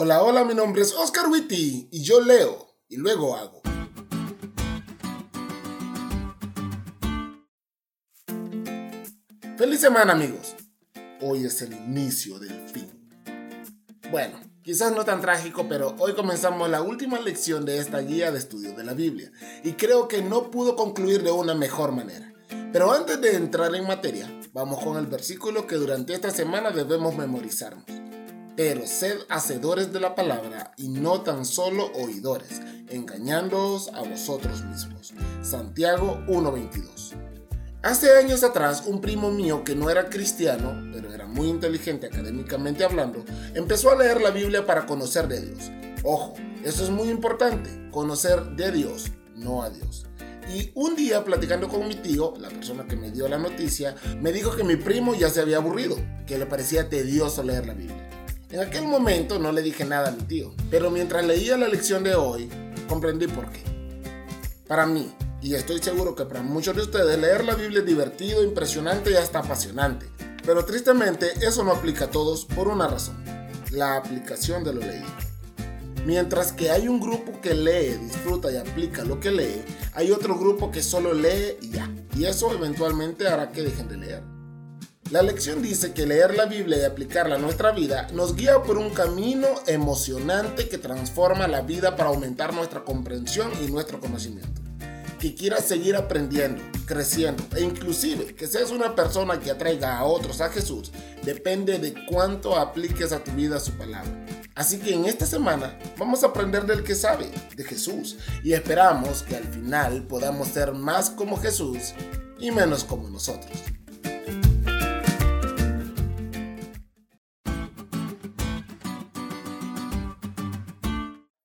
Hola, hola, mi nombre es Oscar Witty y yo leo y luego hago. Feliz semana amigos. Hoy es el inicio del fin. Bueno, quizás no tan trágico, pero hoy comenzamos la última lección de esta guía de estudio de la Biblia y creo que no pudo concluir de una mejor manera. Pero antes de entrar en materia, vamos con el versículo que durante esta semana debemos memorizarnos. Pero sed hacedores de la palabra y no tan solo oidores, engañándoos a vosotros mismos. Santiago 1:22. Hace años atrás, un primo mío que no era cristiano, pero era muy inteligente académicamente hablando, empezó a leer la Biblia para conocer de Dios. Ojo, eso es muy importante, conocer de Dios, no a Dios. Y un día platicando con mi tío, la persona que me dio la noticia, me dijo que mi primo ya se había aburrido, que le parecía tedioso leer la Biblia. En aquel momento no le dije nada a mi tío, pero mientras leía la lección de hoy, comprendí por qué. Para mí, y estoy seguro que para muchos de ustedes, leer la Biblia es divertido, impresionante y hasta apasionante. Pero tristemente eso no aplica a todos por una razón, la aplicación de lo leído. Mientras que hay un grupo que lee, disfruta y aplica lo que lee, hay otro grupo que solo lee y ya. Y eso eventualmente hará que dejen de leer. La lección dice que leer la Biblia y aplicarla a nuestra vida nos guía por un camino emocionante que transforma la vida para aumentar nuestra comprensión y nuestro conocimiento. Que quieras seguir aprendiendo, creciendo e inclusive que seas una persona que atraiga a otros a Jesús depende de cuánto apliques a tu vida su palabra. Así que en esta semana vamos a aprender del que sabe, de Jesús, y esperamos que al final podamos ser más como Jesús y menos como nosotros.